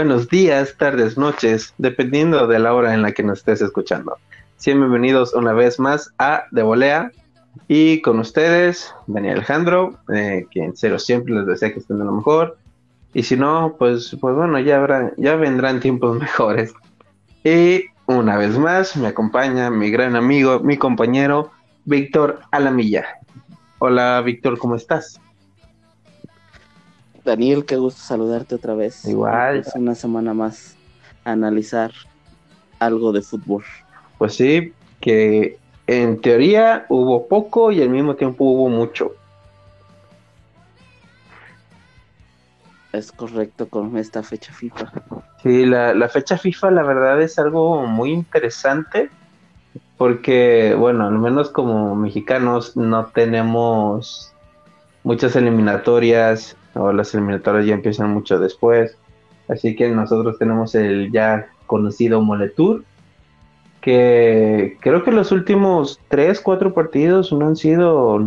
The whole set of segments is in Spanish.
buenos días, tardes, noches, dependiendo de la hora en la que nos estés escuchando. bienvenidos una vez más a De Volea y con ustedes, Daniel Alejandro, eh, que en serio siempre les desea que estén de lo mejor. Y si no, pues, pues bueno, ya, habrá, ya vendrán tiempos mejores. Y una vez más me acompaña mi gran amigo, mi compañero, Víctor Alamilla. Hola Víctor, ¿cómo estás? Daniel, qué gusto saludarte otra vez. Igual. Es una semana más a analizar algo de fútbol. Pues sí, que en teoría hubo poco y al mismo tiempo hubo mucho. Es correcto con esta fecha FIFA. Sí, la, la fecha FIFA la verdad es algo muy interesante porque, bueno, al menos como mexicanos no tenemos muchas eliminatorias o las eliminatorias ya empiezan mucho después. Así que nosotros tenemos el ya conocido Moletour, que creo que los últimos 3, 4 partidos no han sido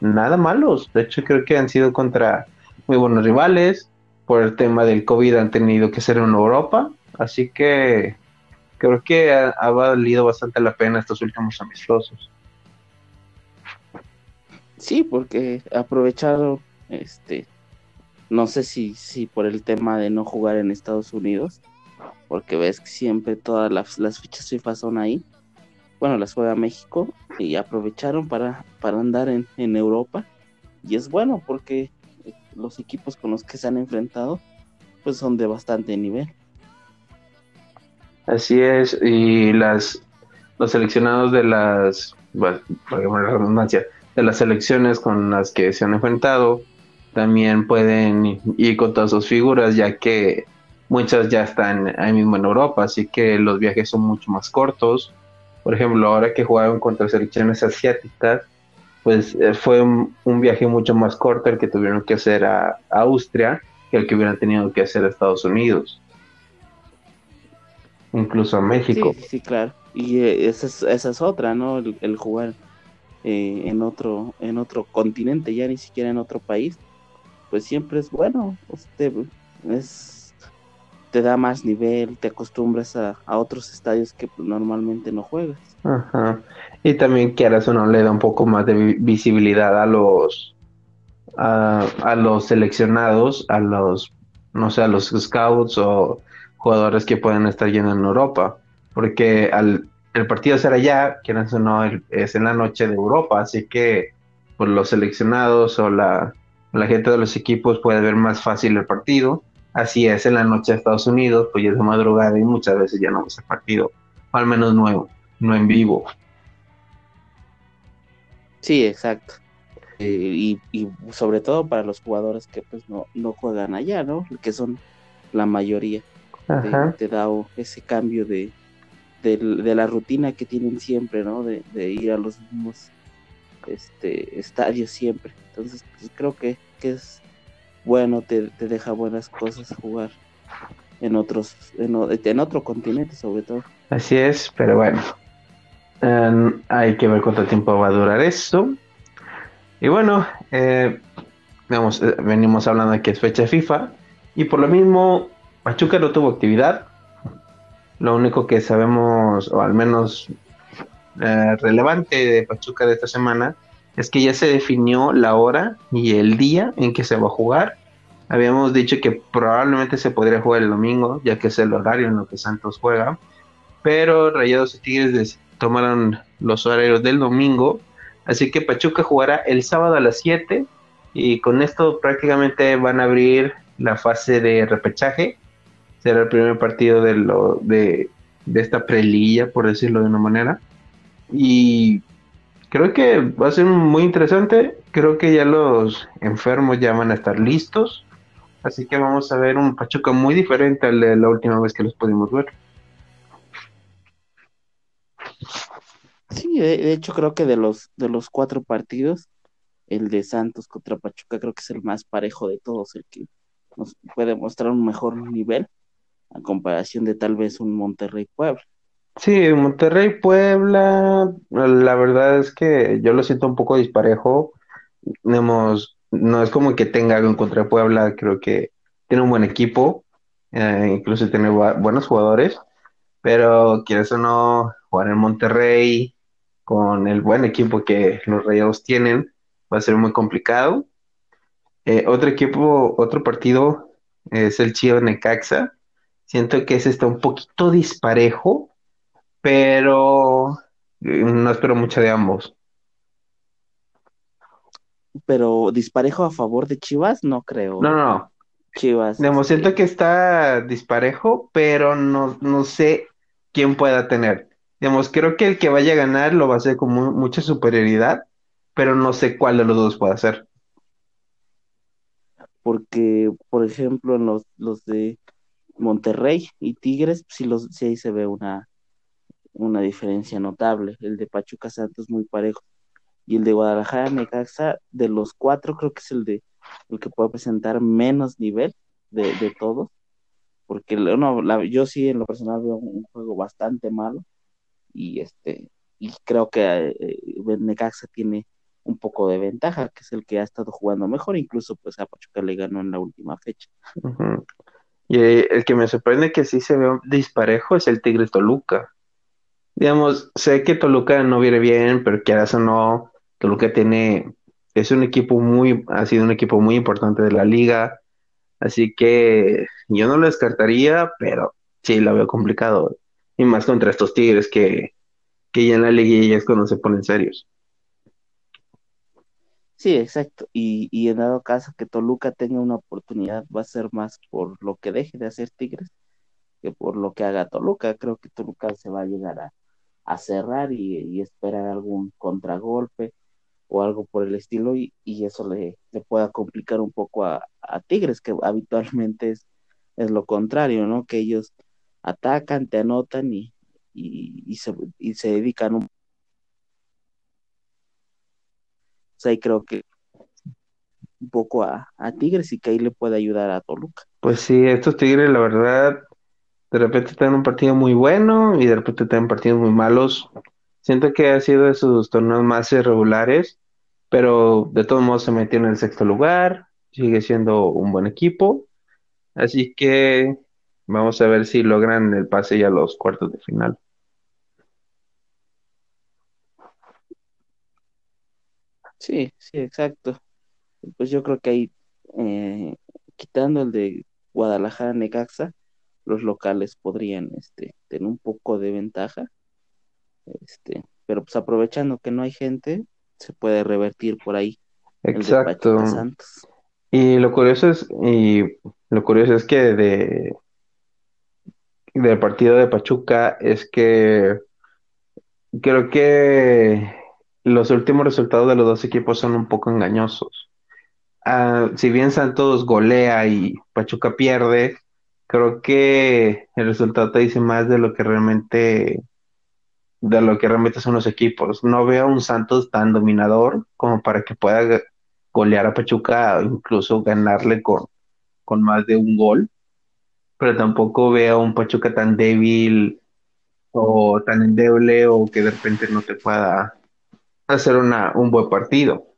nada malos. De hecho, creo que han sido contra muy buenos rivales. Por el tema del COVID han tenido que ser en Europa. Así que creo que ha, ha valido bastante la pena estos últimos amistosos. Sí, porque aprovecharon este no sé si, si por el tema de no jugar en Estados Unidos, porque ves que siempre todas las, las fichas FIFA son ahí. Bueno, las juega México y aprovecharon para, para andar en, en Europa. Y es bueno porque los equipos con los que se han enfrentado pues son de bastante nivel. Así es, y las los seleccionados de las bueno, de las selecciones con las que se han enfrentado también pueden ir con todas sus figuras, ya que muchas ya están ahí mismo en Europa, así que los viajes son mucho más cortos. Por ejemplo, ahora que jugaron contra selecciones asiáticas, pues eh, fue un, viaje mucho más corto el que tuvieron que hacer a, Austria que el que hubieran tenido que hacer a Estados Unidos. Incluso a México. Sí, claro. Y eh, esa es, esa es otra, ¿no? El, jugar eh, en otro en otro continente, ya ni siquiera en otro país pues siempre es bueno, usted es, te da más nivel, te acostumbras a, otros estadios que pues, normalmente no juegas. Ajá. Y también quieras o no le da un poco más de visibilidad a los a, a los seleccionados, a los no sé, a los scouts o jugadores que pueden estar yendo en Europa, porque al el partido será ya, quieras o no, es en la noche de Europa, así que por pues, los seleccionados o la la gente de los equipos puede ver más fácil el partido. Así es, en la noche de Estados Unidos, pues ya es de madrugada y muchas veces ya no ves el partido, o al menos nuevo, no en vivo. Sí, exacto. Eh, y, sobre todo para los jugadores que pues no, no juegan allá, ¿no? Que son la mayoría. Te, da ese cambio de, de, la rutina que tienen siempre, ¿no? De, de ir a los mismos este estadio siempre. Entonces, pues, creo que, es bueno, te, deja buenas cosas jugar en otros, en, otro continente sobre todo. Así es, pero bueno, em, hay que ver cuánto tiempo va a durar esto. Y bueno, eh, eh, venimos hablando que es fecha FIFA y por lo mismo Pachuca no tuvo actividad. Lo único que sabemos, o al menos eh, relevante de Pachuca de esta semana es que ya se definió la hora y el día en que se va a jugar. Habíamos dicho que probablemente se podría jugar el domingo, ya que es el horario en lo que Santos juega. Pero Rayados y Tigres tomaron los horarios del domingo. Así que Pachuca jugará el sábado a las 7. Y con esto prácticamente van a abrir la fase de repechaje. Será el primer partido de, lo, de, de esta prelilla, por decirlo de una manera. Y creo que va a ser muy interesante. Creo que ya los enfermos ya van a estar listos. Así que vamos a ver un Pachuca muy diferente al de la última vez que los pudimos ver. Sí, de, hecho creo que de los de los cuatro partidos, el de Santos contra Pachuca creo que es el más parejo de todos, el que nos puede mostrar un mejor nivel a comparación de tal vez un Monterrey Puebla. Sí, Monterrey, Puebla, la verdad es que yo lo siento un poco disparejo. no es como que tenga algo en contra de Puebla, creo que tiene un buen equipo, eh, incluso tiene buenos jugadores, pero quieres o no, jugar en Monterrey con el buen equipo que los Rayados tienen va a ser muy complicado. Eh, otro equipo, otro partido es el Chivas Necaxa. Siento que ese está un poquito disparejo, pero eh, no espero mucho de ambos. Pero disparejo a favor de Chivas, no creo. No, no, Chivas. Siento este, que está disparejo, pero no, no sé quién pueda tener. Digamos, creo que el que vaya a ganar lo va a hacer con mucha superioridad, pero no sé cuál de los dos puede hacer. Porque, por ejemplo, en los, los de Monterrey y Tigres, sí, los, sí ahí se ve una, una diferencia notable. El de Pachuca Santos muy parejo. Y el de Guadalajara Necaxa, de los cuatro, creo que es el de el que puede presentar menos nivel de, de todos. Porque yo sí en lo personal veo un juego bastante malo. Y este, y creo que eh, Necaxa tiene un poco de ventaja, que es el que ha estado jugando mejor, incluso pues a Pachuca le ganó en la última fecha. Y eh, el que me sorprende que sí se ve disparejo es el Tigre Toluca. Digamos, sé que Toluca no viene bien, pero que o no, Toluca tiene, es un equipo muy, ha sido un equipo muy importante de la liga, así que yo no lo descartaría, pero sí la veo complicado. Y más contra estos Tigres que, que ya en la liguilla es cuando se ponen serios. Sí, exacto. Y, y en dado caso que Toluca tenga una oportunidad, va a ser más por lo que deje de hacer Tigres que por lo que haga Toluca. Creo que Toluca se va a llegar a, a cerrar y, esperar algún contragolpe o algo por el estilo y, eso le, le, pueda complicar un poco a, Tigres, que habitualmente es, es, lo contrario, ¿no? Que ellos atacan, te anotan y, y, se, y se dedican un... O sea, y creo que un poco a, a Tigres y que ahí le puede ayudar a Toluca. Pues sí, estos Tigres, la verdad, de repente tienen un partido muy bueno y de repente tienen partidos muy malos. Siento que ha sido de sus torneos más irregulares, pero de todos modos se metió en el sexto lugar, sigue siendo un buen equipo, así que vamos a ver si logran el pase ya a los cuartos de final. Sí, sí, exacto. Pues yo creo que ahí, eh, quitando el de Guadalajara Necaxa, los locales podrían este, tener un poco de ventaja. Este, pero pues aprovechando que no hay gente, se puede revertir por ahí. Exacto. Y lo curioso es, y lo curioso es que de del partido de Pachuca es que creo que los últimos resultados de los dos equipos son un poco engañosos. Ah, si bien Santos golea y Pachuca pierde, creo que el resultado dice más de lo que realmente de lo que realmente son los equipos. No veo a un Santos tan dominador como para que pueda golear a Pachuca o incluso ganarle con, con más de un gol, pero tampoco veo a un Pachuca tan débil o tan endeble o que de repente no te pueda hacer una, un buen partido.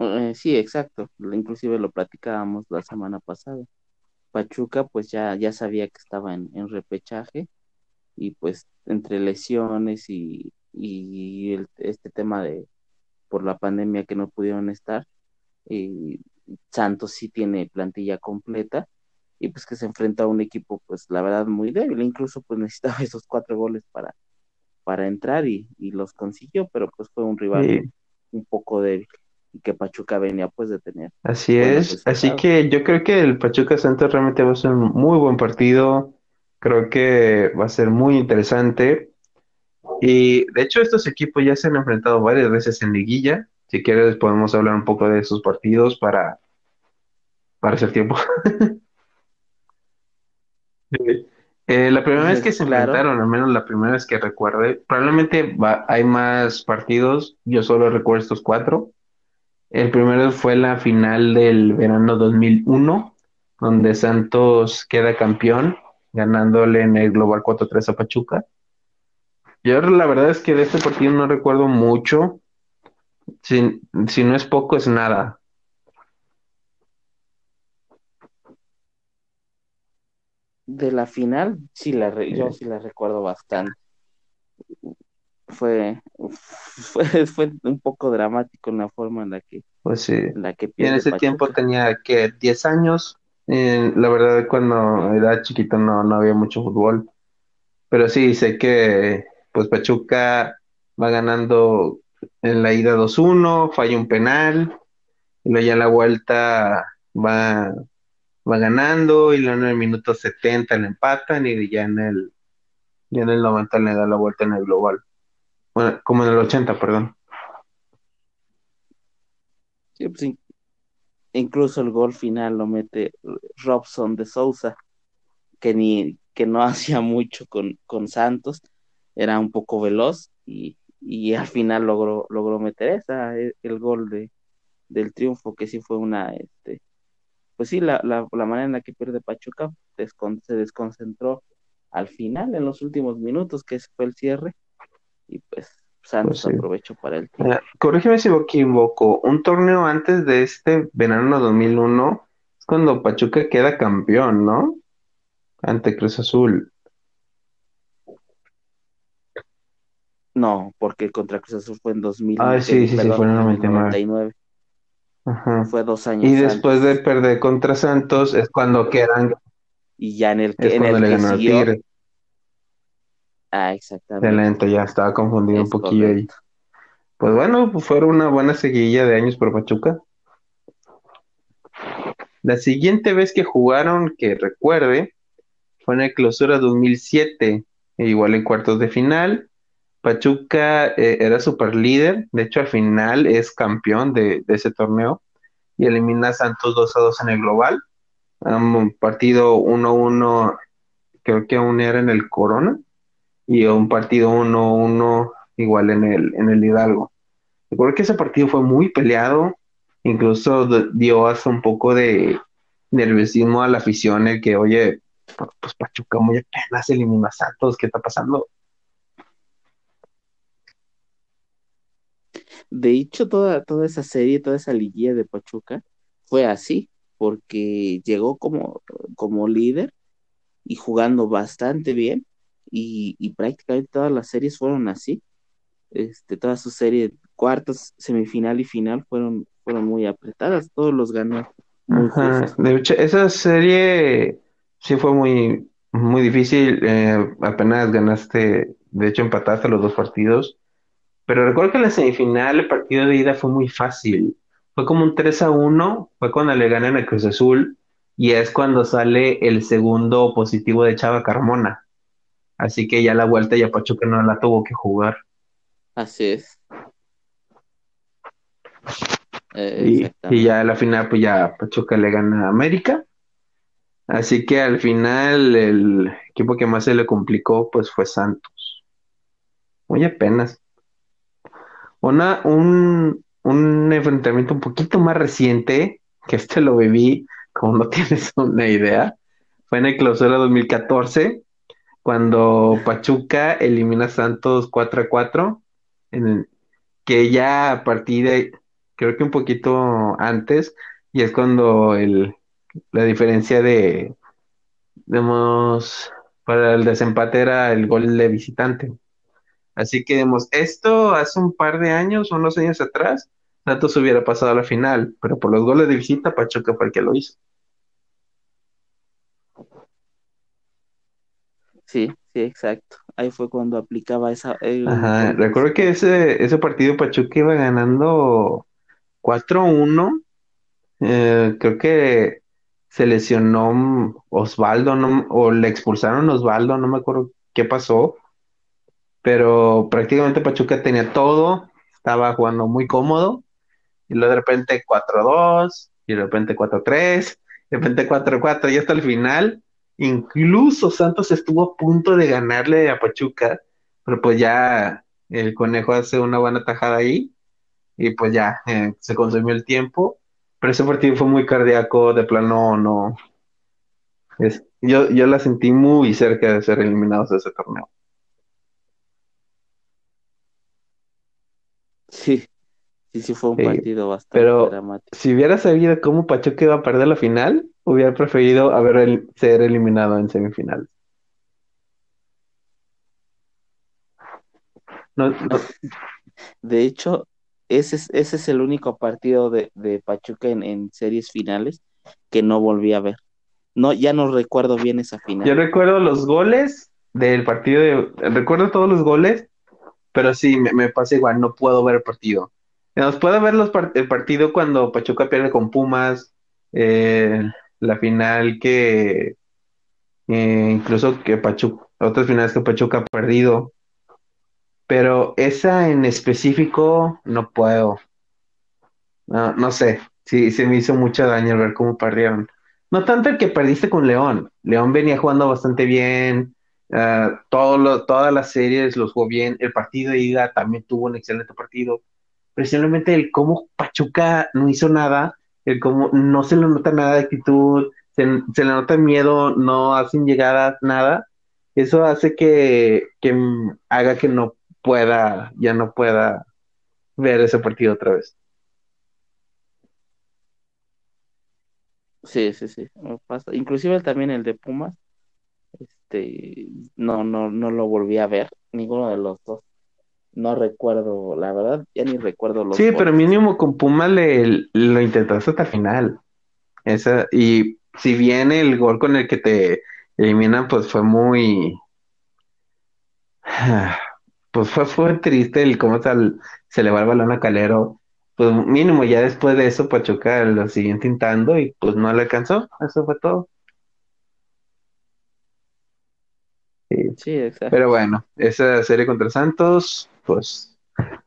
Eh, sí, exacto. Inclusive lo platicábamos la semana pasada. Pachuca pues ya, ya sabía que estaba en, repechaje y pues entre lesiones y, este tema de por la pandemia que no pudieron estar, y Santos sí tiene plantilla completa y pues que se enfrenta a un equipo pues la verdad muy débil, incluso pues necesitaba esos cuatro goles para, para entrar y, los consiguió, pero pues fue un rival un poco débil y que Pachuca venía pues de tener. Así es, así que yo creo que el Pachuca Santos realmente va a ser un muy buen partido, creo que va a ser muy interesante y de hecho estos equipos ya se han enfrentado varias veces en liguilla, si quieres podemos hablar un poco de esos partidos para, para hacer tiempo. Eh, la primera vez que se enfrentaron, al menos la primera vez que recuerde, probablemente hay más partidos, yo solo recuerdo estos cuatro. El primero fue la final del verano 2001, donde Santos queda campeón, ganándole en el Global 4-3 a Pachuca. Yo la verdad es que de este partido no recuerdo mucho. Si, si no es poco, es nada. De la final, sí la yo sí la recuerdo bastante. Fue, fue, fue un poco dramático en la forma en la que, pues sí. la que en ese tiempo tenía que 10 años. la verdad, cuando era chiquito no, no había mucho fútbol. Pero sí, sé que pues Pachuca va ganando en la ida 2-1, falla un penal, y luego ya la vuelta va va ganando y luego en el minuto 70 le empatan y ya en el ya en el 90 le da la vuelta en el global. Bueno, como en el 80, perdón. Sí, pues, incluso el gol final lo mete Robson de Sousa, que ni que no hacía mucho con, con Santos, era un poco veloz y, y al final logró logró meter esa el, el gol de del triunfo que sí fue una este pues sí, la, la, la manera en la que pierde Pachuca se desconcentró al final, en los últimos minutos, que fue el cierre, y pues Santos pues aprovechó para el tiempo. corrígeme si me equivoco, un torneo antes de este verano 2001 es cuando Pachuca queda campeón, ¿no? Ante Cruz Azul. No, porque contra Cruz Azul fue en 2000. Ah, sí, sí, sí, fue en 99. Fue dos años. Y después de perder contra Santos es cuando quedan. Y ya en el que, en el que siguió... Ah, exactamente. Excelente, ya estaba confundido un poquillo ahí. Pues bueno, pues fue una buena seguidilla de años por Pachuca. La siguiente vez que jugaron, que recuerde, fue en el clausura 2007, e igual en cuartos de final. Pachuca eh, era super líder, de hecho al final es campeón de, ese torneo y elimina a Santos 2 a 2 en el global. Un partido 1-1, creo que aún era en el Corona, y un partido 1-1 igual en el, en el Hidalgo. Recuerdo que ese partido fue muy peleado, incluso dio hasta un poco de nerviosismo a la afición, el que, oye, pues Pachuca muy apenas elimina a Santos, ¿qué está pasando? De hecho, toda, toda esa serie, toda esa liguilla de Pachuca fue así, porque llegó como, como líder y jugando bastante bien, y, prácticamente todas las series fueron así. Este, toda su serie, cuartos, semifinal y final fueron, fueron muy apretadas, todos los ganó. de hecho, esa serie sí fue muy, muy difícil, eh, apenas ganaste, de hecho empataste los dos partidos pero recuerdo que en la semifinal el partido de ida fue muy fácil. Fue como un 3 a 1, fue cuando le ganan a Cruz Azul y es cuando sale el segundo positivo de Chava Carmona. Así que ya la vuelta ya Pachuca no la tuvo que jugar. Así es. Eh, y, ya en la final pues ya Pachuca le gana a América. Así que al final el equipo que más se le complicó pues fue Santos. Muy apenas. Una, un, un enfrentamiento un poquito más reciente, que este lo viví, como no tienes una idea, fue en el clausura 2014, cuando Pachuca elimina a Santos 4 a 4, en que ya a partir de, creo que un poquito antes, y es cuando el, la diferencia de, digamos, para el desempate era el gol de visitante. Así que digamos, esto hace un par de años, unos años atrás, Santos hubiera pasado a la final, pero por los goles de visita, Pachuca fue el que lo hizo. Sí, sí, exacto. Ahí fue cuando aplicaba esa. Ajá, recuerdo que ese, ese partido Pachuca iba ganando 4-1. Eh, creo que se lesionó Osvaldo, no, o le expulsaron Osvaldo, no me acuerdo qué pasó pero prácticamente Pachuca tenía todo, estaba jugando muy cómodo, y luego de repente 4-2, y de repente 4-3, de repente 4-4, y hasta el final, incluso Santos estuvo a punto de ganarle a Pachuca, pero pues ya el conejo hace una buena tajada ahí, y pues ya eh, se consumió el tiempo, pero ese partido fue muy cardíaco, de plano no. Es, yo, yo la sentí muy cerca de ser eliminados de ese torneo. Sí, Sí, sí fue un Sí, partido bastante Pero dramático. si hubiera sabido cómo Pachuca iba a perder la final, hubiera preferido haber el- ser eliminado en semifinal. No, no- De hecho, ese es, ese es el único partido de, de Pachuca en, en series finales que no volví a ver. No, ya no recuerdo bien esa yo final. recuerdo los goles del partido de, recuerdo todos los goles, pero sí, me, me pasa igual, no puedo ver el partido. Nos puedo ver los el partido cuando Pachuca pierde con Pumas, eh, la final que eh, incluso que Pachuca, otras finales que Pachuca ha perdido, pero esa en específico no puedo. No, no sé, sí, se me hizo mucho daño ver cómo perdieron. No tanto el que perdiste con León. León venía jugando bastante bien, lo- todas las series los jugó bien. El partido de ida también tuvo un excelente partido. Pero simplemente el cómo Pachuca no hizo nada, el cómo no se le nota nada de actitud, se, se le nota miedo, no hacen llegadas, nada. Eso hace que, que haga que no pueda, ya no pueda ver ese partido otra vez. Sí, sí, sí. pasa. Inclusive también el de Pumas, este, no, no, no lo volví a ver, ninguno de los dos. No recuerdo, la verdad, ya ni recuerdo los Sí, pero mínimo con Puma le, lo intentaste hasta el final. Esa, y si bien el gol con el que te eliminan, pues fue muy, pues fue, fue triste el cómo sal- se le va el balón a Calero. Pues mínimo ya después de eso Pachuca lo siguió intentando y pues no le alcanzó. Eso fue todo. Sí. Sí, exacto. Pero bueno, esa serie contra Santos, pues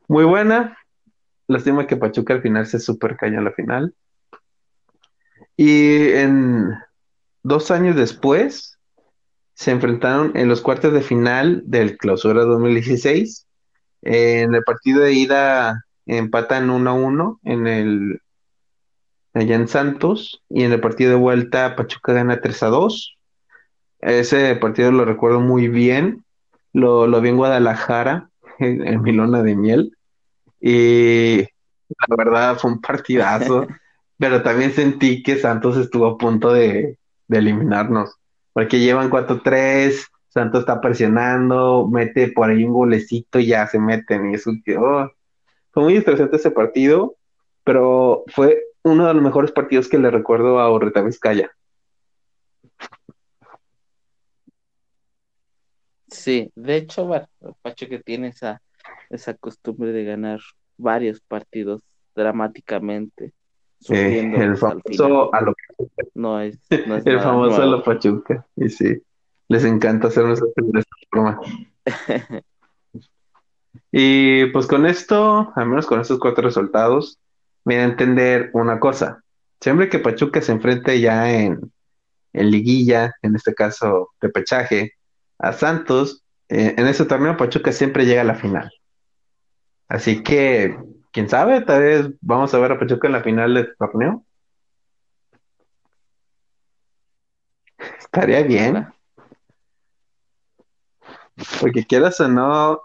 muy buena. Lástima que Pachuca al final se super en la final. Y en dos años después se enfrentaron en los cuartos de final del Clausura 2016. En el partido de ida empatan 1 a 1 en el, allá en Santos y en el partido de vuelta Pachuca gana 3 a 2. Ese partido lo recuerdo muy bien. Lo, lo vi en Guadalajara, en, mi luna de miel. Y la verdad fue un partidazo. pero también sentí que Santos estuvo a punto de, de eliminarnos, porque llevan 4-3, Santos está presionando, mete por ahí un golecito y ya se meten, y eso oh, fue muy interesante ese partido, pero fue uno de los mejores partidos que le recuerdo a Orreta Vizcaya. Sí, de hecho, bueno, Pachuca tiene esa, esa costumbre de ganar varios partidos dramáticamente, Eh, el final. famoso a lo, No es, no es el famoso a lo Pachuca, y sí, les encanta hacernos de esta forma. Y pues con esto, al menos con estos cuatro resultados, me da a entender una cosa. Siempre que Pachuca se enfrente ya en, en liguilla, en este caso repechaje, a Santos, eh, en ese torneo Pachuca siempre llega a la final. Así que, quién sabe, tal vez vamos a ver a Pachuca en la final de este torneo. Estaría bien, porque quieras o no,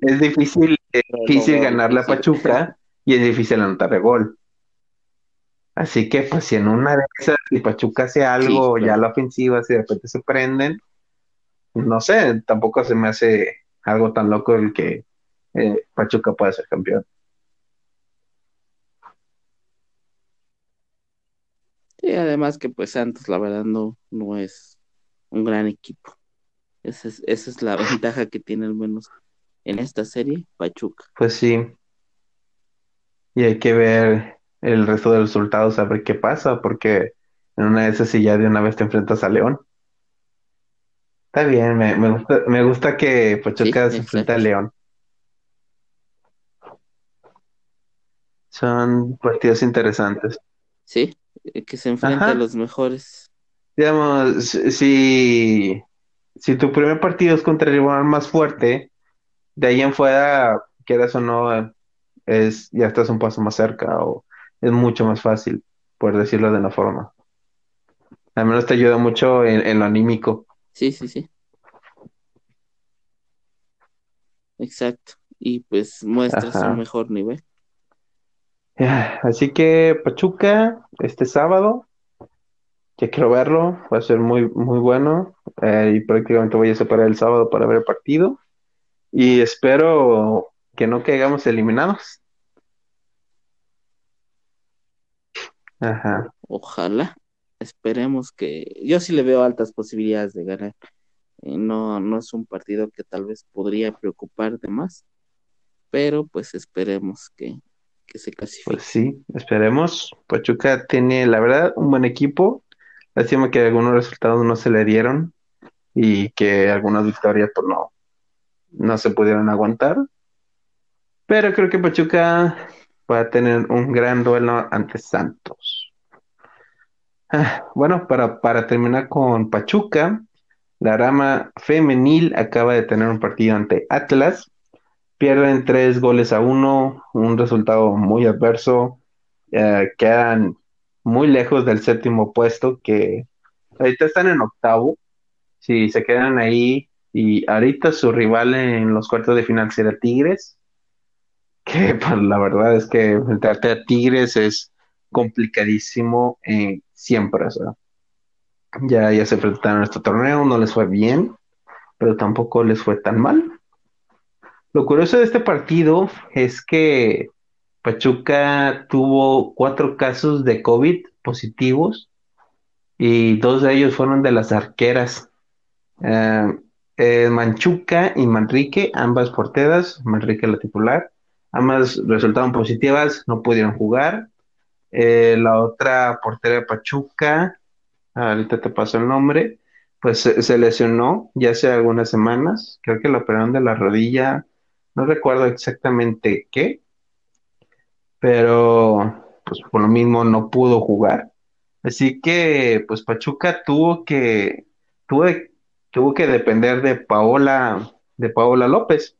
es difícil, es difícil lo veo ganarle a difícil. Pachuca y es difícil anotarle gol. Así que, pues, si en una de esas, si Pachuca hace algo Sí, ya la ofensiva, si de repente se prenden, no sé, tampoco se me hace algo tan loco el que eh, Pachuca pueda ser campeón. Y además que pues Santos, la verdad, no, no es un gran equipo. Esa es, esa es la ventaja que tiene al menos en esta serie Pachuca. Pues sí, y hay que ver el resto de los resultados, a ver qué pasa, porque en una de esas sí ya de una vez te enfrentas a León. Está bien, me, me gusta, me gusta que Pachuca Sí, se enfrente a. León. Son partidos interesantes. Sí, eh, que se enfrente a los mejores. Digamos, si, si tu primer partido es contra el rival más fuerte, de ahí en fuera, quieras o no, es, ya estás un paso más cerca o es mucho más fácil, por decirlo de una forma. Al menos te ayuda mucho en, en lo anímico. Sí, sí, sí. Exacto. Y pues muestras Ajá. un mejor nivel. Así que Pachuca, este sábado, ya quiero verlo, va a ser muy, muy bueno. Eh, y prácticamente voy a separar el sábado para ver el partido. Y espero que no caigamos eliminados. Ajá. Ojalá. Esperemos que. Yo sí le veo altas posibilidades de ganar. no, no es un partido que tal vez podría preocupar de más. Pero pues esperemos que, que se clasifique. Pues sí, esperemos. Pachuca tiene, la verdad, un buen equipo. Lástima que algunos resultados no se le dieron y que algunas victorias pues no, no se pudieron aguantar. Pero creo que Pachuca va a tener un gran duelo ante Santos. Ah, bueno, para, para terminar con Pachuca, la rama femenil acaba de tener un partido ante Atlas. Pierden tres goles a uno, un resultado muy adverso. Eh, quedan muy lejos del séptimo puesto, que ahorita están en octavo. Si se quedan ahí, y ahorita su rival en los cuartos de final será Tigres, que pues, la verdad es que enfrentarte a Tigres es complicadísimo eh, siempre. O sea, ya, ya se enfrentaron a este torneo, no les fue bien, pero tampoco les fue tan mal. Lo curioso de este partido es que Pachuca tuvo cuatro casos de COVID positivos y dos de ellos fueron de las arqueras. Eh, eh, Manchuca y Manrique, ambas porteras, Manrique la titular, ambas resultaron positivas, no pudieron jugar. Eh, la otra portera de Pachuca, ahorita te paso el nombre, pues se, lesionó ya hace algunas semanas, creo que la operaron de la rodilla, no recuerdo exactamente qué, pero pues por lo mismo no pudo jugar. Así que pues Pachuca tuvo que, tuvo, tuvo que depender de Paola, de Paola López,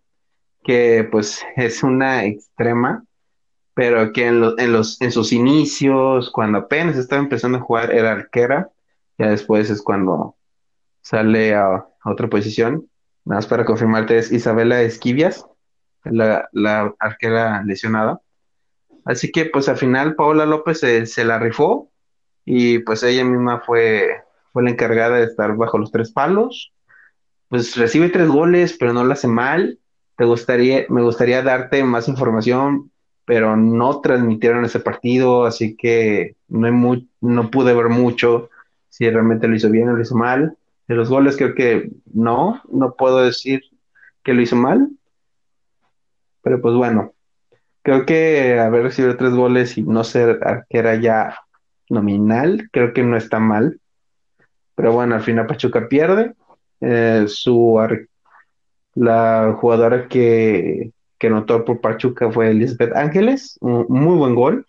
que pues es una extrema, pero que en, en, los, en sus inicios, cuando apenas estaba empezando a jugar, era arquera, ya después es cuando sale a, otra posición. Nada más para confirmarte, es Isabela Esquivias, la, la arquera lesionada. Así que pues al final Paola López se, se la rifó y pues ella misma fue, fue la encargada de estar bajo los tres palos. Pues recibe tres goles, pero no lo hace mal. Te gustaría, me gustaría darte más información, pero no transmitieron ese partido, así que no, hay no pude ver mucho si realmente lo hizo bien o lo hizo mal. De los goles creo que no, no puedo decir que lo hizo mal. Pero pues bueno, creo que haber recibido tres goles y no ser arquera ya nominal, creo que no está mal. Pero bueno, al final Pachuca pierde. Eh, su la jugadora que, que notó por Pachuca fue Elizabeth Ángeles, un muy buen gol.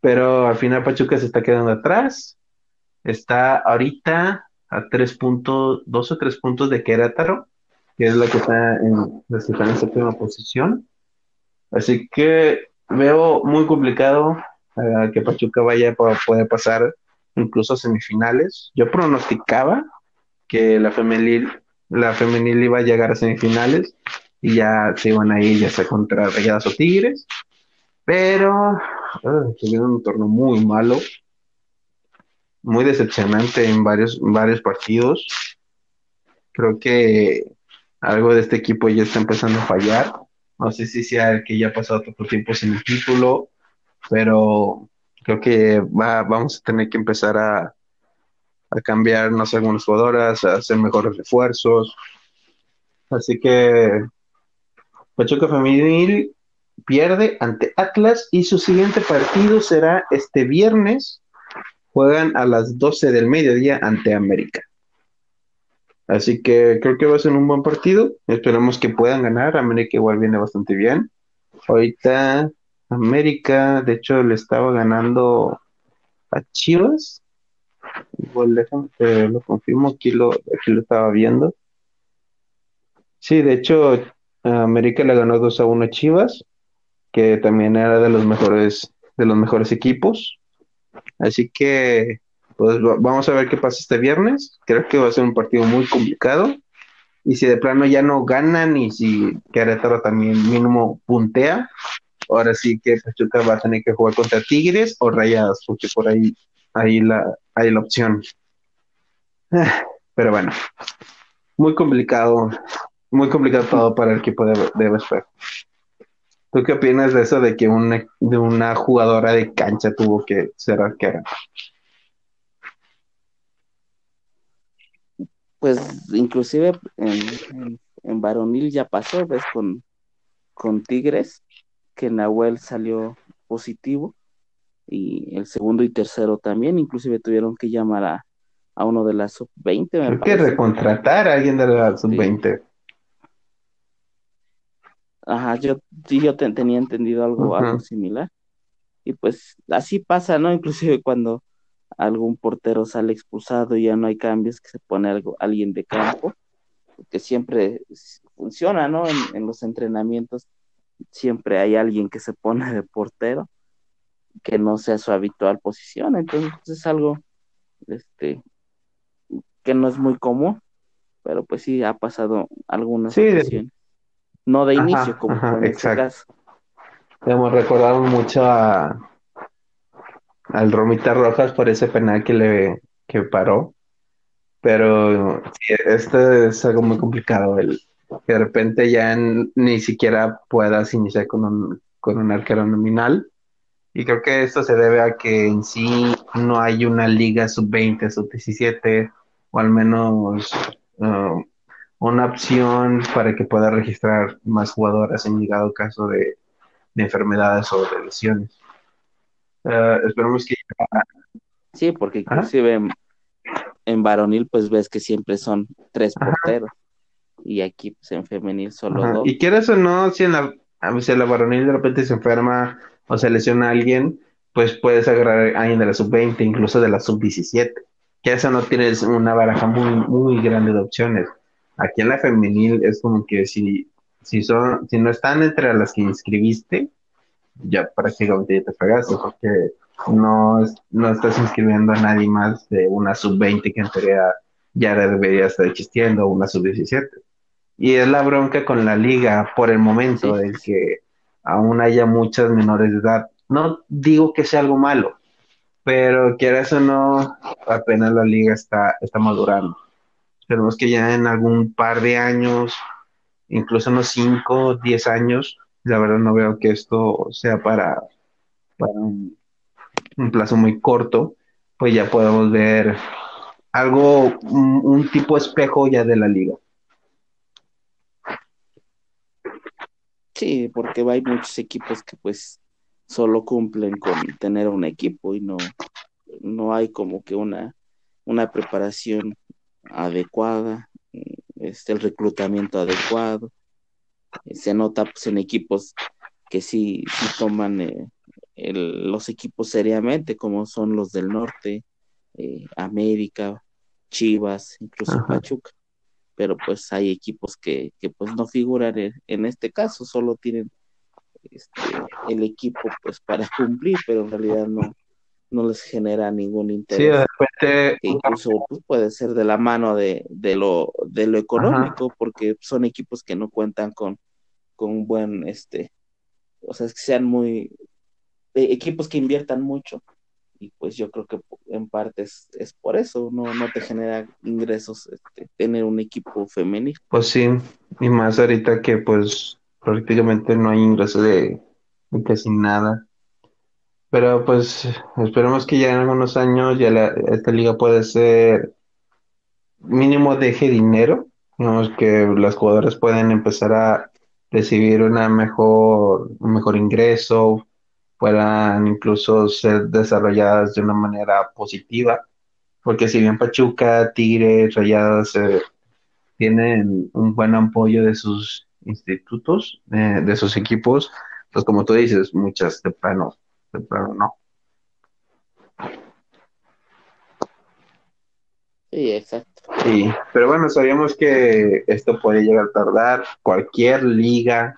Pero al final Pachuca se está quedando atrás. Está ahorita a tres puntos, dos o tres puntos de Querétaro, que es la que está en, la que está en séptima posición. Así que veo muy complicado que Pachuca vaya para poder pasar incluso a semifinales. Yo pronosticaba que la femenil, la femenil iba a llegar a semifinales y ya se iban a ir ya sea contra Rayadas o Tigres, pero se vio un torneo muy malo, muy decepcionante en varios, varios partidos. Creo que algo de este equipo ya está empezando a fallar. No sé si sea el que ya ha pasado tanto tiempo sin el título pero creo que va, vamos a tener que empezar a, a cambiar, no sé, algunas jugadoras, a hacer mejores refuerzos. Así que Pachuca Femenil pierde ante Atlas y su siguiente partido será este viernes. Juegan a las 12 del mediodía ante América. Así que creo que va a ser un buen partido. Esperemos que puedan ganar. América igual viene bastante bien. Ahorita América, de hecho, le estaba ganando a Chivas. Igual déjame lo confirmo, aquí lo, aquí lo estaba viendo. Sí, de hecho, América le ganó 2 a 1 a Chivas, que también era de los mejores, de los mejores equipos. Así que, pues vamos a ver qué pasa este viernes. Creo que va a ser un partido muy complicado. Y si de plano ya no ganan y si Querétaro también mínimo puntea, ahora sí que Pachuca va a tener que jugar contra Tigres o Rayadas, porque por ahí, ahí la, hay la opción. Pero bueno, muy complicado, muy complicado todo para el equipo de, de ¿Tú qué opinas de eso de que una, de una jugadora de cancha tuvo que ser arquera? Pues inclusive en, en, varonil ya pasó, ves, con, con Tigres, que Nahuel salió positivo y el segundo y tercero también, inclusive tuvieron que llamar a, a uno de la sub-20. Hay que recontratar a alguien de la sub-20. Ajá, yo sí, yo tenía entendido algo, algo similar. Y pues así pasa, ¿no? Inclusive cuando algún portero sale expulsado y ya no hay cambios, que se pone algo, alguien de campo, que siempre funciona, ¿no? En, en los entrenamientos siempre hay alguien que se pone de portero, que no sea su habitual posición, entonces es algo este que no es muy común, pero pues sí ha pasado algunas sí, No de inicio, como en este caso. Hemos recordado mucho a al Romita Rojas por ese penal que le que paró. Pero sí, este es algo muy complicado, el que de repente ya ni siquiera puedas iniciar con un, con un arquero nominal. Y creo que esto se debe a que en sí no hay una liga sub-20, sub-17 o al menos uh, una opción para que pueda registrar más jugadoras en llegado caso de, enfermedades o de lesiones. Uh, esperemos que... Sí, porque inclusive en, varonil pues ves que siempre son tres porteros y aquí pues, en femenil solo dos. Y quieres o no, si en la, si en la varonil de repente se enferma o se lesiona a alguien, pues puedes agarrar a alguien de la sub-20, incluso de la sub-17 que eso no tienes una baraja muy, muy grande de opciones. Aquí en la femenil es como que si, si, son, si no están entre las que inscribiste, ya prácticamente ya te fregaste, porque no, no estás inscribiendo a nadie más de una sub-20 que en teoría ya debería estar existiendo, una sub-17. Y es la bronca con la liga por el momento, de que aún haya muchas menores de edad. No digo que sea algo malo, pero quieras o no, apenas la liga está, está madurando. Esperemos que ya en algún par de años, incluso unos 5, 10 años, la verdad no veo que esto sea para, un, plazo muy corto, pues ya podemos ver algo, un, un tipo espejo ya de la liga. Sí, porque hay muchos equipos que pues solo cumplen con tener un equipo y no, no hay como que una, una preparación adecuada, este, el reclutamiento adecuado. Se nota pues, en equipos que sí, sí toman eh, los equipos seriamente, como son los del norte, eh, América, Chivas, incluso Pachuca. Pero pues hay equipos que, que pues no figuran en, en este caso, solo tienen este, el equipo pues para cumplir, pero en realidad no, no les genera ningún interés. incluso pues, puede ser de la mano de, de, lo, de lo económico, porque son equipos que no cuentan con, con un buen, este, o sea, que sean muy, eh, equipos que inviertan mucho. Y pues yo creo que en parte es, por eso, no, no te genera ingresos este, tener un equipo femenino. Pues sí, y más ahorita que pues prácticamente no hay ingreso de, casi nada. Pero pues esperemos que ya en algunos años ya esta liga puede ser mínimo deje dinero, digamos que las jugadoras pueden empezar a recibir una mejor, un mejor ingreso, puedan incluso ser desarrolladas de una manera positiva, porque si bien Pachuca, Tigre, Rayadas eh, tienen un buen apoyo de sus institutos eh, de esos equipos, pues como tú dices, muchas temprano, temprano no. Sí, exacto. Sí, pero bueno, sabíamos que esto puede llegar a tardar. Cualquier liga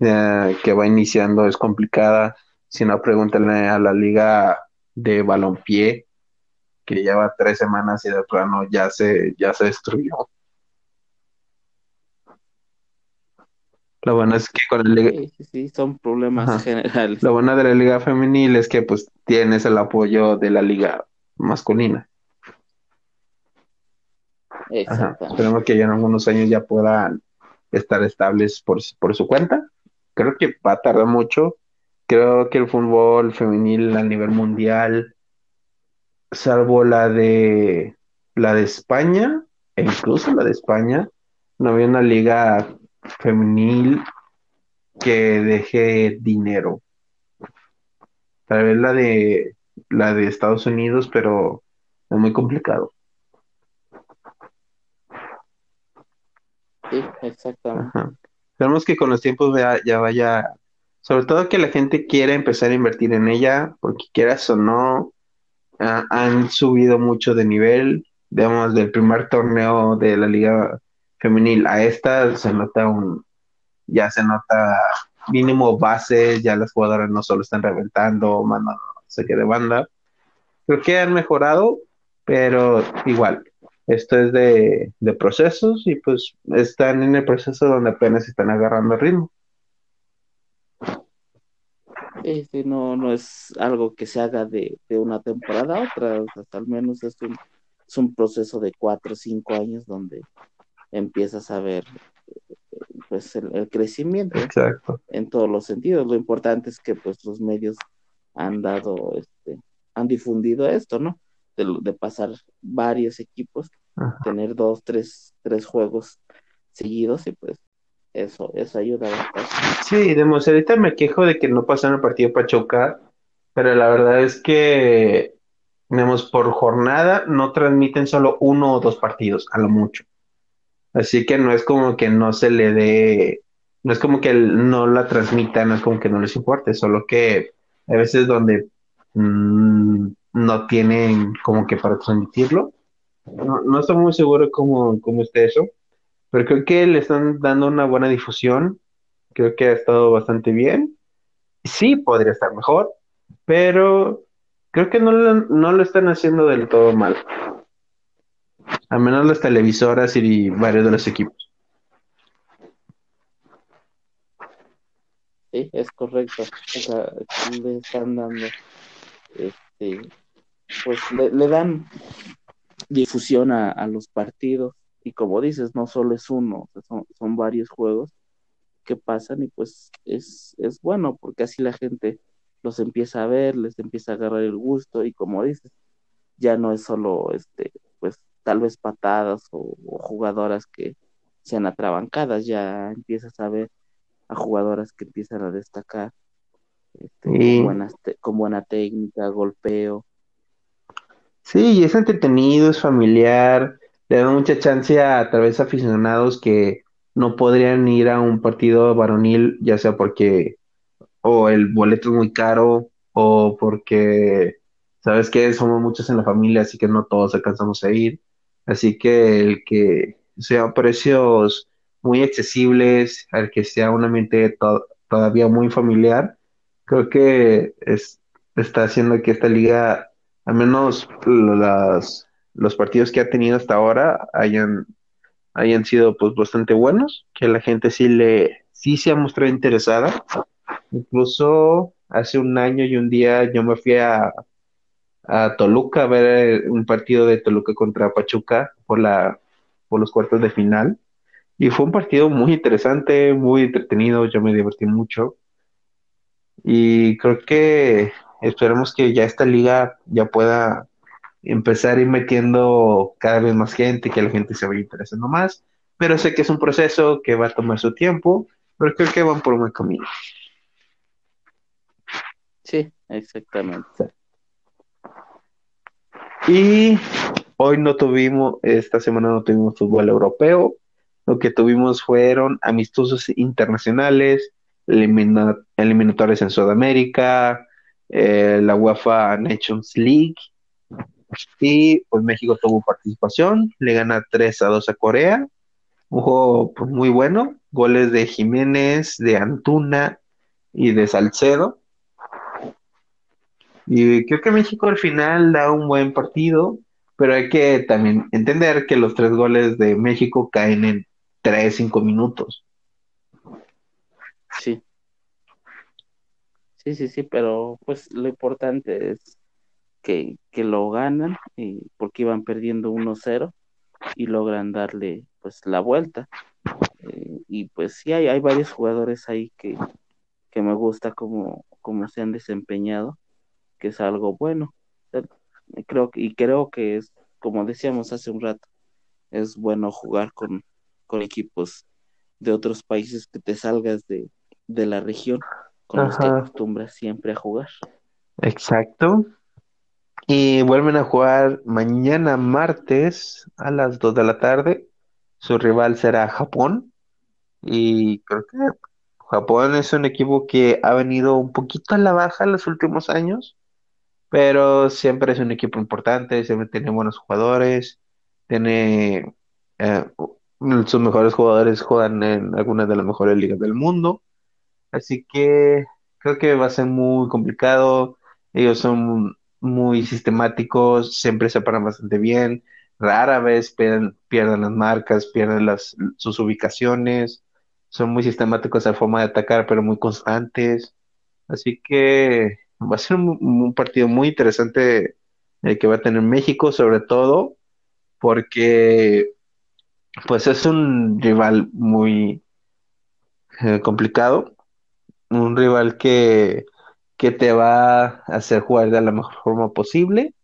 eh, que va iniciando es complicada. Si no, pregúntale a la liga de balompié, que lleva tres semanas y de plano ya se, ya se destruyó. Lo bueno es que con el liga... Sí, sí, son problemas generales. Lo bueno de la liga femenil es que pues tienes el apoyo de la liga masculina. Esperemos que ya en algunos años ya puedan estar estables por, por su cuenta. Creo que va a tardar mucho. Creo que el fútbol femenil a nivel mundial, salvo la de la de España, e incluso la de España, no había una liga femenil que deje dinero. Tal vez la de la de Estados Unidos, pero es muy complicado. Sí, exactamente. Esperemos que con los tiempos ya vaya, sobre todo que la gente quiera empezar a invertir en ella, porque quieras o no, han subido mucho de nivel, digamos, del primer torneo de la liga femenil a esta se nota un, ya se nota mínimo bases, ya las jugadoras no solo están reventando, mandando no sé qué de banda. Creo que han mejorado, pero igual, esto es de, de procesos y pues están en el proceso donde apenas están agarrando ritmo. Este no, no es algo que se haga de, de una temporada a otra, hasta al menos es un, es un proceso de cuatro o cinco años donde empiezas a ver pues el, crecimiento en todos los sentidos. Lo importante es que pues los medios han dado, este, han difundido esto, ¿no? De, pasar varios equipos, tener dos, tres, tres juegos seguidos y pues eso, eso ayuda bastante. Sí, de ahorita me quejo de que no pasaron el partido para chocar, pero la verdad es que, digamos, por jornada no transmiten solo uno o dos partidos, a lo mucho. Así que no es como que no se le dé, no es como que no la transmitan, no es como que no les importe, solo que hay veces donde mm, no tienen como que para transmitirlo. No, no estoy muy seguro cómo, cómo esté eso, pero creo que le están dando una buena difusión. Creo que ha estado bastante bien. Sí, podría estar mejor, pero creo que no, no lo están haciendo del todo mal. Al menos las televisoras y varios de los equipos. Sí, es correcto. O sea, le están dando, este, pues le, dan difusión a, los partidos y como dices, no solo es uno, son, son varios juegos que pasan y pues es, es bueno porque así la gente los empieza a ver, les empieza a agarrar el gusto y como dices, ya no es solo este pues tal vez patadas o, jugadoras que sean atrabancadas, ya empiezas a ver a jugadoras que empiezan a destacar este, con, buena técnica, golpeo. Sí, es entretenido, es familiar, le da mucha chance a, través de aficionados que no podrían ir a un partido varonil, ya sea porque o el boleto es muy caro o porque, ¿sabes que Somos muchos en la familia, así que no todos alcanzamos a ir. Así que el que sean precios muy accesibles, al que sea un ambiente todavía muy familiar, creo que es, está haciendo que esta liga, al menos las, los partidos que ha tenido hasta ahora, hayan, hayan sido pues bastante buenos, que la gente sí le, sí se ha mostrado interesada. Incluso hace un año y un día yo me fui a, a Toluca a ver un partido de Toluca contra Pachuca por la por los cuartos de final y fue un partido muy interesante, muy entretenido, yo me divertí mucho y creo que esperemos que ya esta liga ya pueda empezar a ir metiendo cada vez más gente, que la gente se vaya interesando más, pero sé que es un proceso que va a tomar su tiempo, pero creo que van por un buen camino. Sí, exactamente. Y hoy no tuvimos, esta semana no tuvimos fútbol europeo. Lo que tuvimos fueron amistosos internacionales, eliminatorios en Sudamérica, eh, la UEFA Nations League. Y pues México tuvo participación, le gana 3 a 2 a Corea. Un juego pues, muy bueno, goles de Jiménez, de Antuna y de Salcedo. Y creo que México al final da un buen partido, pero hay que también entender que los tres goles de México caen en tres, cinco minutos. Sí. Sí, sí, sí, pero pues lo importante es que, que lo ganan y porque iban perdiendo 1-0 y logran darle pues la vuelta. Eh, y pues sí, hay, hay varios jugadores ahí que, que me gusta cómo, cómo se han desempeñado, que es algo bueno. Creo que, y creo que es, como decíamos hace un rato, es bueno jugar con, con equipos de otros países que te salgas de, de la región con los que acostumbras siempre a jugar. Exacto. Y vuelven a jugar mañana martes a las 2 de la tarde. Su rival será Japón. Y creo que Japón es un equipo que ha venido un poquito a la baja en los últimos años, pero siempre es un equipo importante, siempre tiene buenos jugadores, tiene eh, sus mejores jugadores juegan en algunas de las mejores ligas del mundo, así que creo que va a ser muy complicado. Ellos son muy sistemáticos, siempre se paran bastante bien, rara vez pierden, pierden las marcas, pierden las, sus ubicaciones son muy sistemáticos la forma de atacar, pero muy constantes. Así que va a ser un, partido muy interesante el que va a tener México, sobre todo porque pues es un rival muy eh, complicado, un rival que, que te va a hacer jugar de la mejor forma posible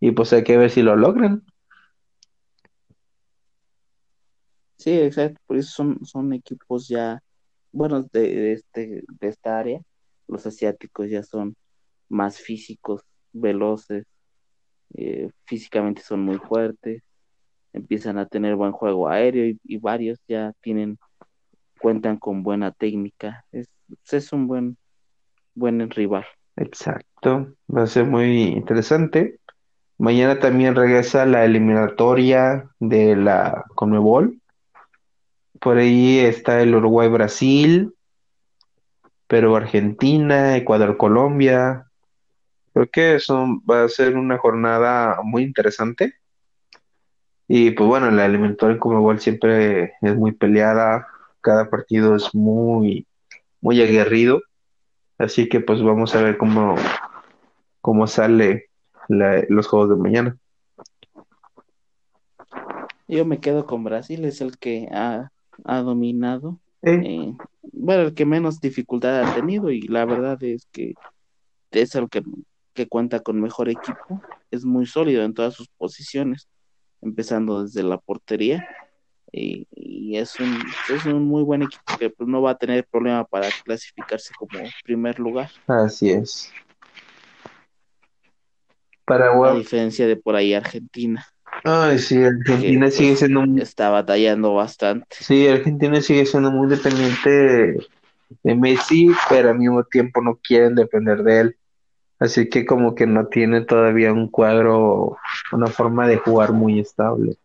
y pues hay que ver si lo logran. Sí, exacto, por eso son, son equipos ya, bueno, de, este, de esta área, los asiáticos ya son más físicos, veloces, eh, físicamente son muy fuertes, empiezan a tener buen juego aéreo y, varios ya tienen, cuentan con buena técnica, es, es un buen, buen rival. Exacto, va a ser muy interesante. Mañana también regresa la eliminatoria de la Conmebol por ahí está el Uruguay-Brasil, Perú-Argentina, Ecuador-Colombia. Creo que eso va a ser una jornada muy interesante. Y pues bueno, la eliminatoria como igual siempre es muy peleada, cada partido es muy, muy aguerrido. Así que pues vamos a ver cómo, cómo sale los juegos de mañana. Yo me quedo con Brasil, es el que ha ha dominado. Eh, bueno, el que menos dificultad ha tenido y la verdad es que es el que, que cuenta con mejor equipo, es muy sólido en todas sus posiciones, empezando desde la portería y, es, un, es un muy buen equipo que pues, no va a tener problema para clasificarse como primer lugar. Así es. Para a diferencia de por ahí Argentina. Ay, sí, Argentina sigue pues, siendo muy... Está batallando bastante. Sí, Argentina sigue siendo muy dependiente de Messi, pero al mismo tiempo no quieren depender de él. Así que como que no tiene todavía un cuadro, una forma de jugar muy estable.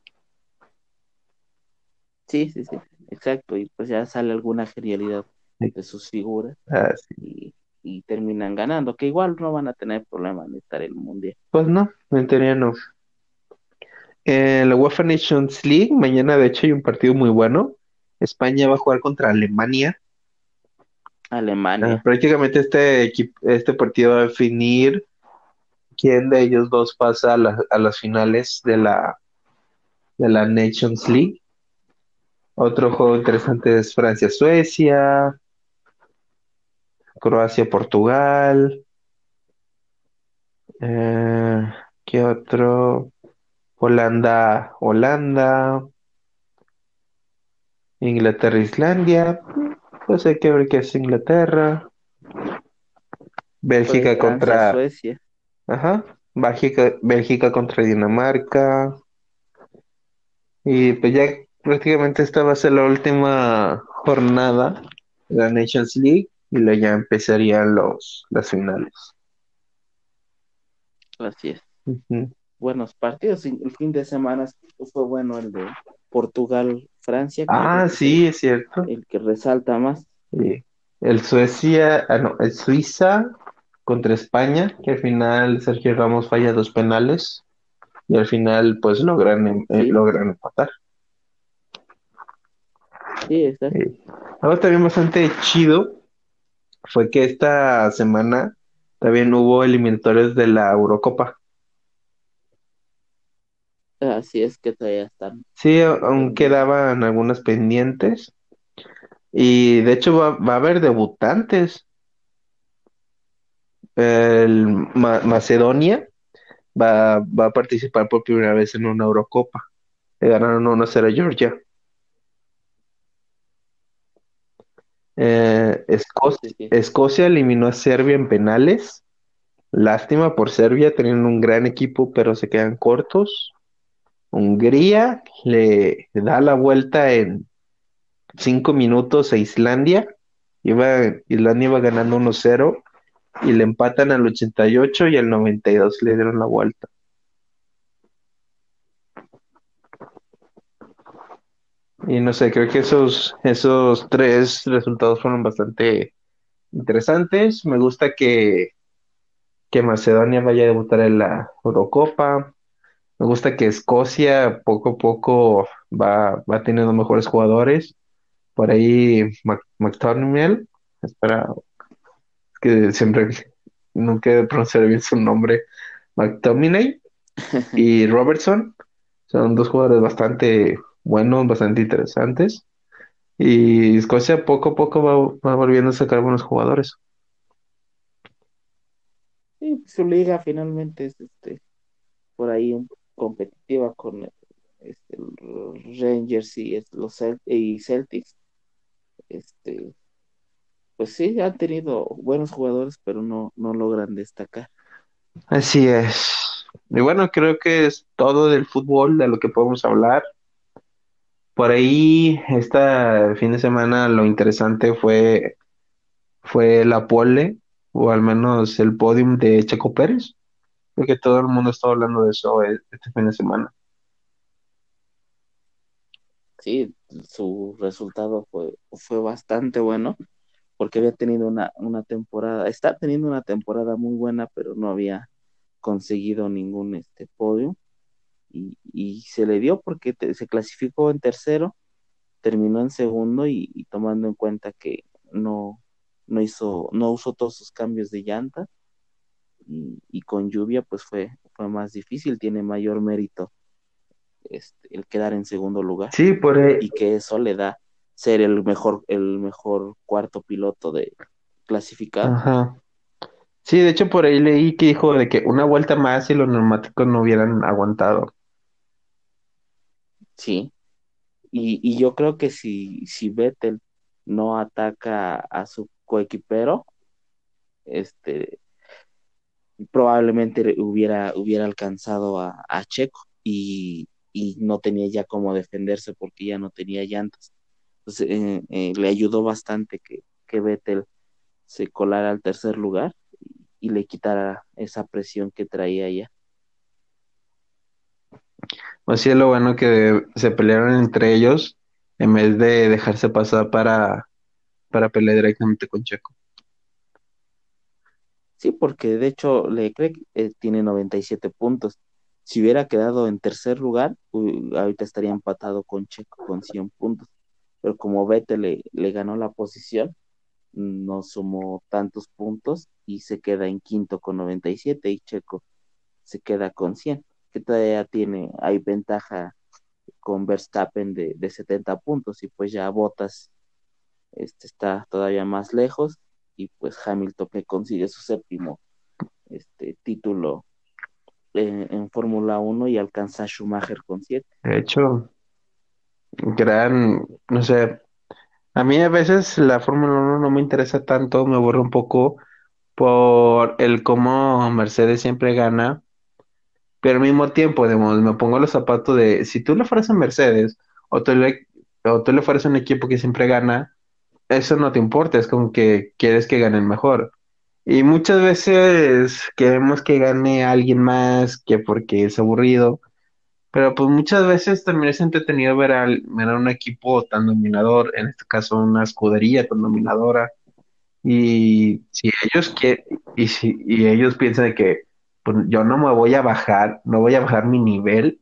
Sí, sí, sí, exacto. Y pues ya sale alguna genialidad de sus figuras. Ah, y, y, terminan ganando, que igual no van a tener problema en estar en el Mundial. Pues no, en teoría no. En la UEFA Nations League, mañana de hecho hay un partido muy bueno. España va a jugar contra Alemania. Alemania. Ah, prácticamente este, este partido va a definir quién de ellos dos pasa a, las finales de la, de la Nations League. Otro juego interesante es Francia-Suecia, Croacia-Portugal. Eh, ¿Qué otro? Holanda, Holanda, Inglaterra, Islandia, pues hay que ver qué es Inglaterra, Bélgica pues, contra Suecia. Ajá, Bélgica, Bélgica contra Dinamarca. Y pues ya prácticamente esta va a ser la última jornada de la Nations League y luego ya empezarían los las finales. Así es buenos partidos. El fin de semana fue bueno el de Portugal-Francia. Ah, sí, es cierto. El que resalta más. El Suecia, ah, no, el Suiza contra España, que al final Sergio Ramos falla dos penales y al final pues logran, em, eh, logran empatar. Sí, está. Algo también bastante chido fue que esta semana también hubo eliminatorios de la Eurocopa. Así es que todavía están. Sí, aún quedaban algunas pendientes. Y de hecho va, va a haber debutantes. El Macedonia va, va a participar por primera vez en una Eurocopa. Le ganaron 1-0 a Georgia. Eh, Escocia, eliminó a Serbia en penales. Lástima por Serbia, teniendo un gran equipo, pero se quedan cortos. Hungría le da la vuelta en cinco minutos a Islandia. Iba, Islandia iba ganando 1-0 y le empatan al 88 y al 92 le dieron la vuelta. Y no sé, creo que esos, esos tres resultados fueron bastante interesantes. Me gusta que, que Macedonia vaya a debutar en la Eurocopa. Me gusta que Escocia poco a poco va, va teniendo mejores jugadores. Por ahí McTominay, espera, que siempre nunca he pronunciado bien su nombre, McTominay y Robertson. Son dos jugadores bastante buenos, bastante interesantes. Y Escocia poco a poco va, volviendo a sacar buenos jugadores. Sí, su liga finalmente es este por ahí competitiva con este, Rangers y los y Celtics. Este, pues sí, han tenido buenos jugadores, pero no, no logran destacar. Así es. Y bueno, creo que es todo del fútbol de lo que podemos hablar. Por ahí, este fin de semana, lo interesante fue, fue la pole, o al menos el podium de Checo Pérez. Que todo el mundo está hablando de eso e, este fin de semana. Sí, su resultado fue, fue bastante bueno, porque había tenido una, una temporada, está teniendo una temporada muy buena, pero no había conseguido ningún este podio y, se le dio porque se clasificó en tercero, terminó en segundo y, tomando en cuenta que no, no hizo, no usó todos sus cambios de llanta y, con lluvia pues fue, fue más difícil, tiene mayor mérito este, el quedar en segundo lugar. Sí, por Y que eso le da ser el mejor, el mejor cuarto piloto de clasificado. Ajá. Sí, de hecho por ahí leí que dijo de que una vuelta más y los neumáticos no hubieran aguantado. Sí. Y, yo creo que si, si Vettel no ataca a su coequipero, este probablemente hubiera, hubiera alcanzado a, Checo y, no tenía ya cómo defenderse porque ya no tenía llantas. Entonces eh, eh, le ayudó bastante que, que Vettel se colara al tercer lugar y le quitara esa presión que traía ya. Pues sí, es lo bueno que se pelearon entre ellos en vez de dejarse pasar para, para pelear directamente con Checo. Sí, porque de hecho Leclerc eh, tiene 97 puntos. Si hubiera quedado en tercer lugar, ahorita estaría empatado con Checo con 100 puntos. Pero como Vettel le, le ganó la posición, no sumó tantos puntos y se queda en quinto con 97 y Checo se queda con 100, que todavía tiene, hay ventaja con Verstappen de, de 70 puntos y pues ya Botas este, está todavía más lejos y pues Hamilton que consigue su séptimo este, título en, en Fórmula 1 y alcanza a Schumacher con 7. De hecho, gran, no sé, a mí a veces la Fórmula 1 no me interesa tanto, me aburre un poco por el cómo Mercedes siempre gana, pero al mismo tiempo, me pongo los zapatos de, si tú le fueras a Mercedes o tú le, o tú le fueras a un equipo que siempre gana, eso no te importa, es como que quieres que ganen mejor. Y muchas veces queremos que gane alguien más que porque es aburrido. Pero pues muchas veces también es entretenido ver, ver a un equipo tan dominador, en este caso una escudería tan dominadora. Y si ellos y si y ellos piensan que pues, yo no me voy a bajar, no voy a bajar mi nivel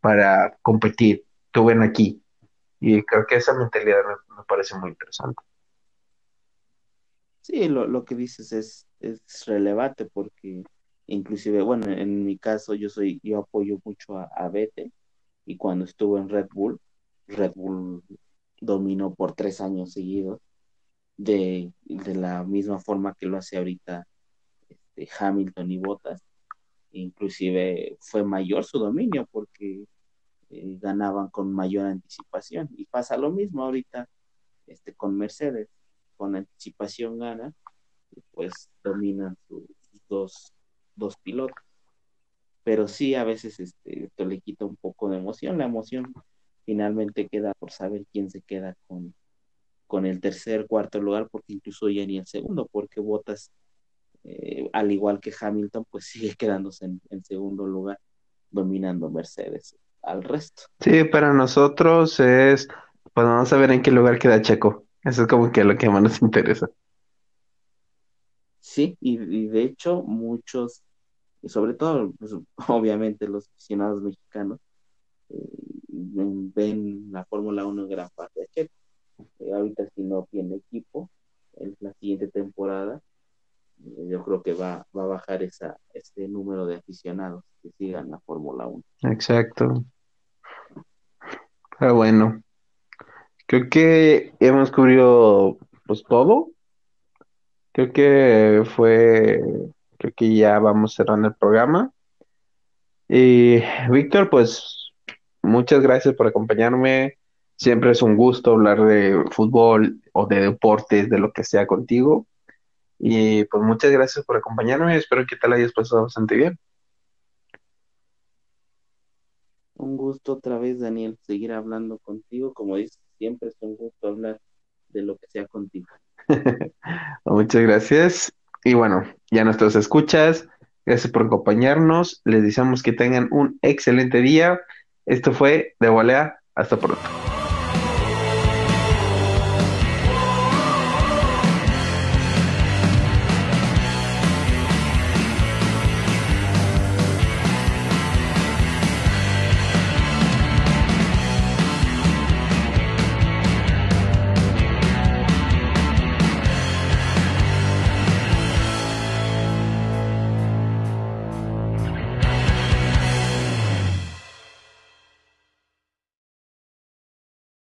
para competir, tú ven aquí. Y creo que esa mentalidad me, parece muy interesante. Sí, lo, lo que dices es, es relevante porque inclusive, bueno, en mi caso yo soy, yo apoyo mucho a, a Bete y cuando estuvo en Red Bull, Red Bull dominó por tres años seguidos de, de la misma forma que lo hace ahorita este, Hamilton y Bottas. Inclusive fue mayor su dominio porque eh, ganaban con mayor anticipación. Y pasa lo mismo ahorita este, con Mercedes. Con anticipación gana pues dominan sus dos, dos pilotos. Pero sí, a veces este, esto le quita un poco de emoción. La emoción finalmente queda por saber quién se queda con, con el tercer, cuarto lugar, porque incluso ya ni el segundo, porque Botas, eh, al igual que Hamilton, pues sigue quedándose en segundo lugar, dominando Mercedes al resto. Sí, para nosotros es, pues vamos a ver en qué lugar queda Checo. Eso es como que lo que más nos interesa. Sí, y, y de hecho muchos, y sobre todo, pues, obviamente los aficionados mexicanos, eh, ven, la Fórmula 1 en gran parte de Checo. Eh, ahorita si no tiene equipo, en la siguiente temporada, eh, yo creo que va, va a bajar esa, este número de aficionados sigan la Fórmula 1. Exacto. Pero bueno, creo que hemos cubrido pues todo. Creo que fue, creo que ya vamos cerrando el programa. Y Víctor, pues muchas gracias por acompañarme. Siempre es un gusto hablar de fútbol o de deportes, de lo que sea contigo. Y pues muchas gracias por acompañarme. Espero que te la hayas pasado bastante bien. Un gusto otra vez, Daniel, seguir hablando contigo. Como dices, siempre es un gusto hablar de lo que sea contigo. Muchas gracias. Y bueno, ya nuestros escuchas, gracias por acompañarnos. Les deseamos que tengan un excelente día. Esto fue De Volea. Hasta pronto.